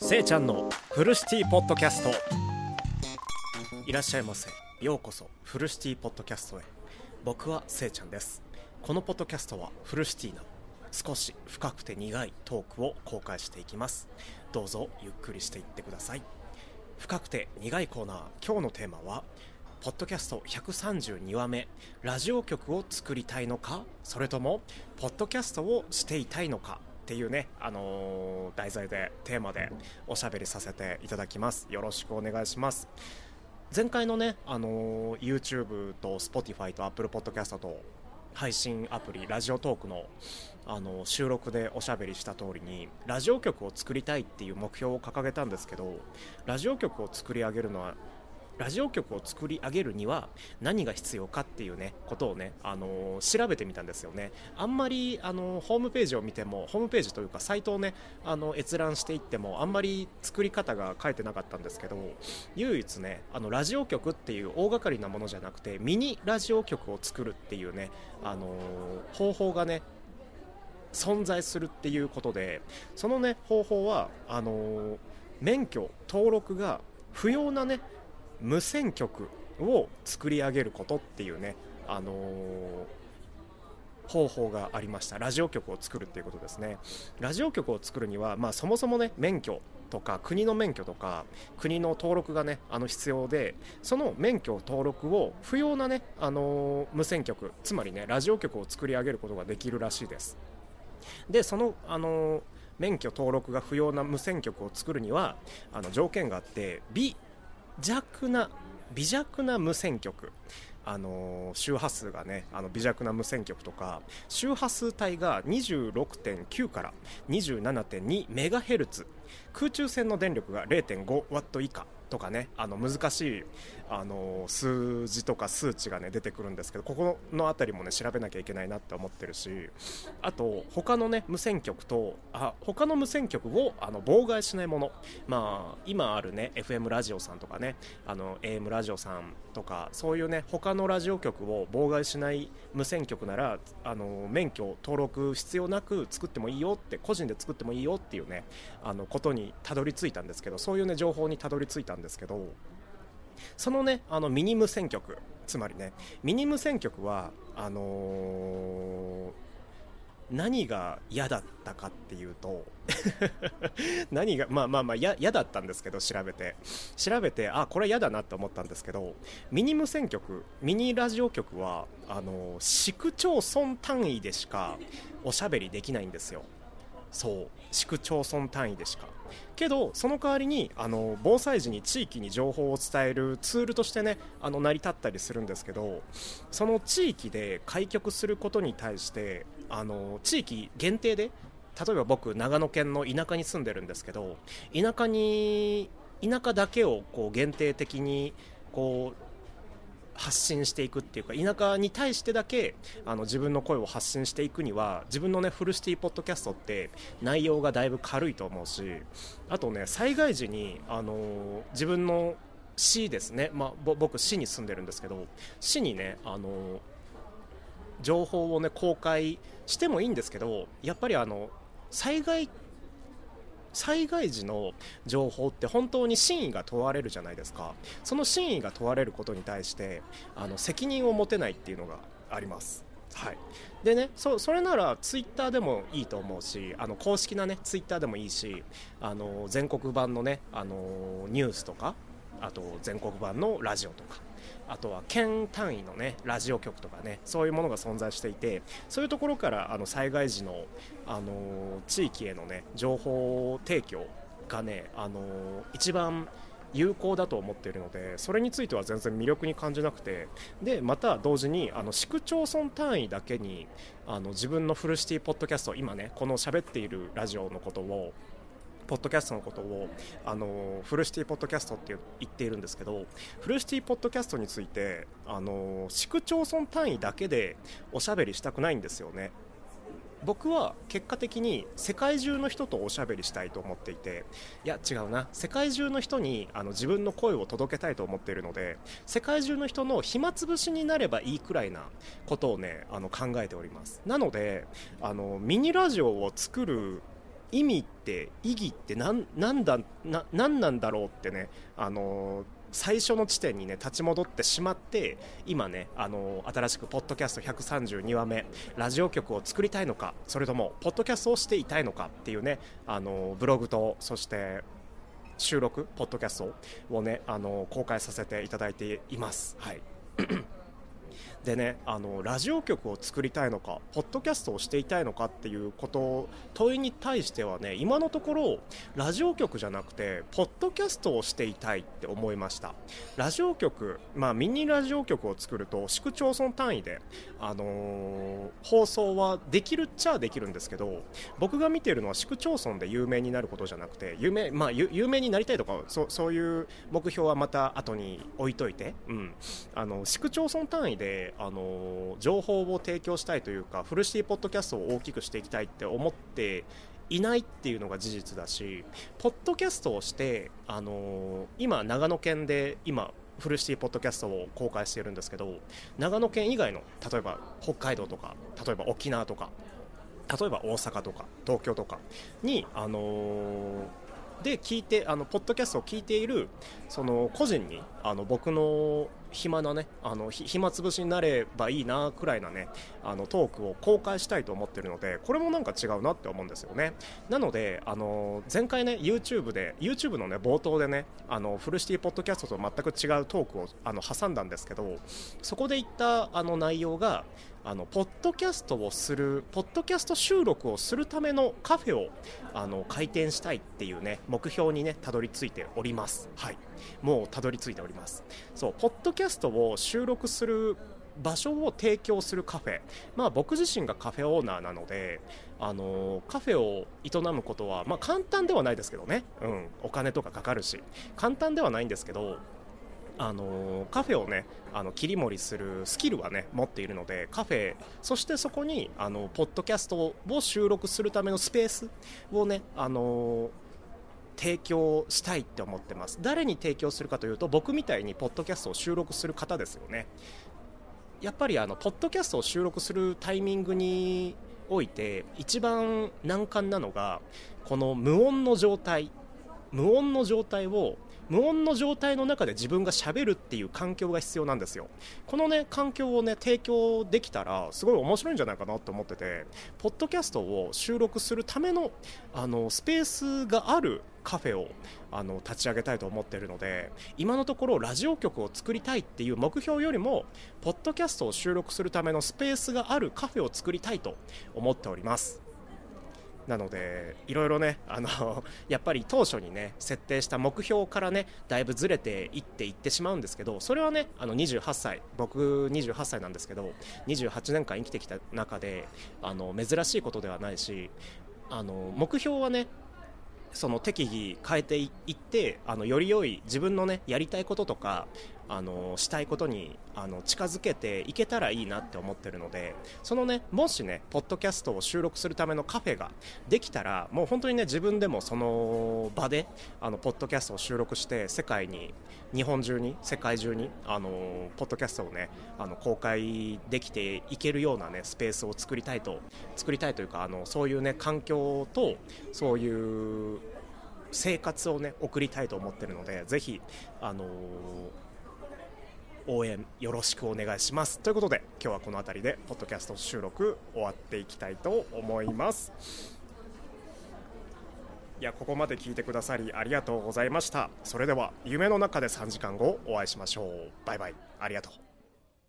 せいちゃんのフルシティポッドキャスト。いらっしゃいませ。ようこそフルシティポッドキャストへ。僕はせいちゃんです。このポッドキャストはフルシティな少し深くて苦いトークを公開していきます。どうぞゆっくりしていってください。深くて苦いコーナー。今日のテーマはポッドキャスト132話目ラジオ局を作りたいのか？それともポッドキャストをしていたいのか？っていうね、あのー、題材でテーマでおしゃべりさせていただきます。よろしくお願いします。前回のね、あのー、YouTube と Spotify と Apple Podcast と配信アプリラジオトークのあの収録でおしゃべりした通りにラジオ局を作りたいっていう目標を掲げたんですけどラジオ局を作り上げるのはラジオ局を作り上げるには何が必要かっていうねことをね、あのー、調べてみたんですよね。あんまり、あのー、ホームページを見てもホームページというかサイトをねあの閲覧していってもあんまり作り方が書いてなかったんですけど唯一ねあのラジオ局っていう大掛かりなものじゃなくてミニラジオ局を作るっていうね、あの、方法がね存在するっていうことでそのね方法はあの免許登録が不要なね無線局を作り上げることっていうね、あのー、方法がありました。ラジオ局を作るっていうことですね。ラジオ局を作るには、まあ、そもそもね免許とか国の免許とか国の登録がねあの必要でその免許登録を不要なね、あのー、無線局つまりねラジオ局を作り上げることができるらしいです。でその、あのー免許登録が不要な無線局を作るにはあの条件があって微弱な微弱な無線局。あの周波数がねあの微弱な無線局とか周波数帯が26.9から27.2メガヘルツ。空中線の電力が0.5ワット以下。とかねあの難しいあの数字とか数値がね出てくるんですけどここの辺りもね調べなきゃいけないなって思ってるしあと他のね無線局とあ他の無線局をあの妨害しないもの。まあ今あるね FM ラジオさんとかねあの AM ラジオさんとかそういうね他のラジオ局を妨害しない無線局ならあの免許登録必要なく作ってもいいよって個人で作ってもいいよっていうねあのことにたどり着いたんですけどそういうね情報にたどり着いたんですけどそのねあのミニ無線局つまりねミニ無線局はあのー、何が嫌だったかっていうと 何がまあまあまあ嫌だったんですけど調べて。調べてあこれ嫌だなって思ったんですけどミニ無線局ミニラジオ局はあの市区町村単位でしかおしゃべりできないんですよ。そう。市区町村単位でしか。けどその代わりにあの防災時に地域に情報を伝えるツールとしてねあの成り立ったりするんですけどその地域で開局することに対してあの地域限定で例えば僕長野県の田舎に住んでるんですけど田舎に田舎だけをこう限定的にこう発信していくっていうか田舎に対してだけあの自分の声を発信していくには自分のねフルシティポッドキャストって内容がだいぶ軽いと思うしあとね災害時にあの自分の市ですね、まあ、僕市に住んでるんですけど市にねあの情報をね公開してもいいんですけどやっぱりあの災害災害時の情報って本当に真意が問われるじゃないですか。その真意が問われることに対してあの責任を持てないっていうのがあります。はい、でねそそれならツイッターでもいいと思うしあの公式なねツイッターでもいいしあの全国版のねあのニュースとかあと全国版のラジオとかあとは県単位のねラジオ局とかねそういうものが存在していてそういうところからあの災害時の、あの地域へのね情報提供がね、あの一番有効だと思っているのでそれについては全然魅力に感じなくてでまた同時にあの市区町村単位だけにあの自分のフルシティポッドキャスト今ねこの喋っているラジオのことをポッドキャストのことをあのフルシティポッドキャストって言っているんですけどフルシティポッドキャストについてあの市区町村単位だけでおしゃべりしたくないんですよね。僕は結果的に世界中の人とおしゃべりしたいと思っていていや違うな。世界中の人にあの自分の声を届けたいと思っているので世界中の人の暇つぶしになればいいくらいなことをねあの考えております。なのであのミニラジオを作る意味って意義って何なんだな何なんだろうってねあの最初の地点にね立ち戻ってしまって今ねあの新しくポッドキャスト132話目ラジオ局を作りたいのかそれともポッドキャストをしていたいのかっていうねあのブログとそして収録ポッドキャストをねあの公開させていただいています。はい。でねあのラジオ局を作りたいのかポッドキャストをしていたいのかっていうこと問いに対してはね今のところラジオ局じゃなくてポッドキャストをしていたいって思いました。ラジオ局、まあ、ミニラジオ局を作ると市区町村単位で、あのー、放送はできるっちゃできるんですけど僕が見ているのは市区町村で有名になることじゃなくて有名,、まあ、有名になりたいとかそそういう目標はまた後に置いといて、うん、あの市区町村単位であの情報を提供したいというかフルシティポッドキャストを大きくしていきたいって思っていないっていうのが事実だしポッドキャストをしてあの今長野県で今フルシティポッドキャストを公開しているんですけど長野県以外の例えば北海道とか例えば沖縄とか例えば大阪とか東京とかにあので聞いてあのポッドキャストを聞いているその個人にあの僕の暇なねあの暇つぶしになればいいなくらいなねあのトークを公開したいと思ってるのでこれもなんか違うなって思うんですよね。なのであの前回ね YouTube で YouTube のね冒頭でねあのフルシティポッドキャストと全く違うトークをあの挟んだんですけどそこで言ったあの内容があのポッドキャストをするポッドキャスト収録をするためのカフェをあの開店したいっていうね目標にねたどり着いております。はい。もうたどり着いております。そうポッドキャストを収録する場所を提供するカフェ、まあ、僕自身がカフェオーナーなので、あのカフェを営むことは、まあ、簡単ではないですけどね、うん、お金とかかかるし。簡単ではないんですけどあのカフェをねあの切り盛りするスキルはね持っているのでカフェそしてそこにあのポッドキャストを収録するためのスペースをねあの提供したいって思ってます。誰に提供するかというと僕みたいにポッドキャストを収録する方ですよね。やっぱりあのポッドキャストを収録するタイミングにおいて一番難関なのがこの無音の状態無音の状態を無音の状態の中で自分がしゃべるっていう環境が必要なんですよ。このね環境をね提供できたらすごい面白いんじゃないかなと思っててポッドキャストを収録するためのあのスペースがあるカフェをあの立ち上げたいと思っているので今のところラジオ局を作りたいっていう目標よりもポッドキャストを収録するためのスペースがあるカフェを作りたいと思っております。なのでいろいろねあの やっぱり当初にね設定した目標からねだいぶずれていっていってしまうんですけどそれはねあの28歳僕28歳なんですけど28年間生きてきた中であの珍しいことではないしあの目標はねその適宜変えていってあのより良い自分のねやりたいこととかあのしたいことにあの近づけていけたらいいなって思ってるのでそのねもしねポッドキャストを収録するためのカフェができたらもう本当にね自分でもその場であのポッドキャストを収録して世界に日本中に世界中にあのポッドキャストをねあの公開できていけるようなねスペースを作りたいと作りたいというかあのそういうね環境とそういう生活をね送りたいと思ってるのでぜひあのー応援よろしくお願いします。ということで今日はこの辺りでポッドキャスト収録終わっていきたいと思います。いやここまで聞いてくださりありがとうございました。それでは夢の中で3時間後お会いしましょう。バイバイ。ありがとう。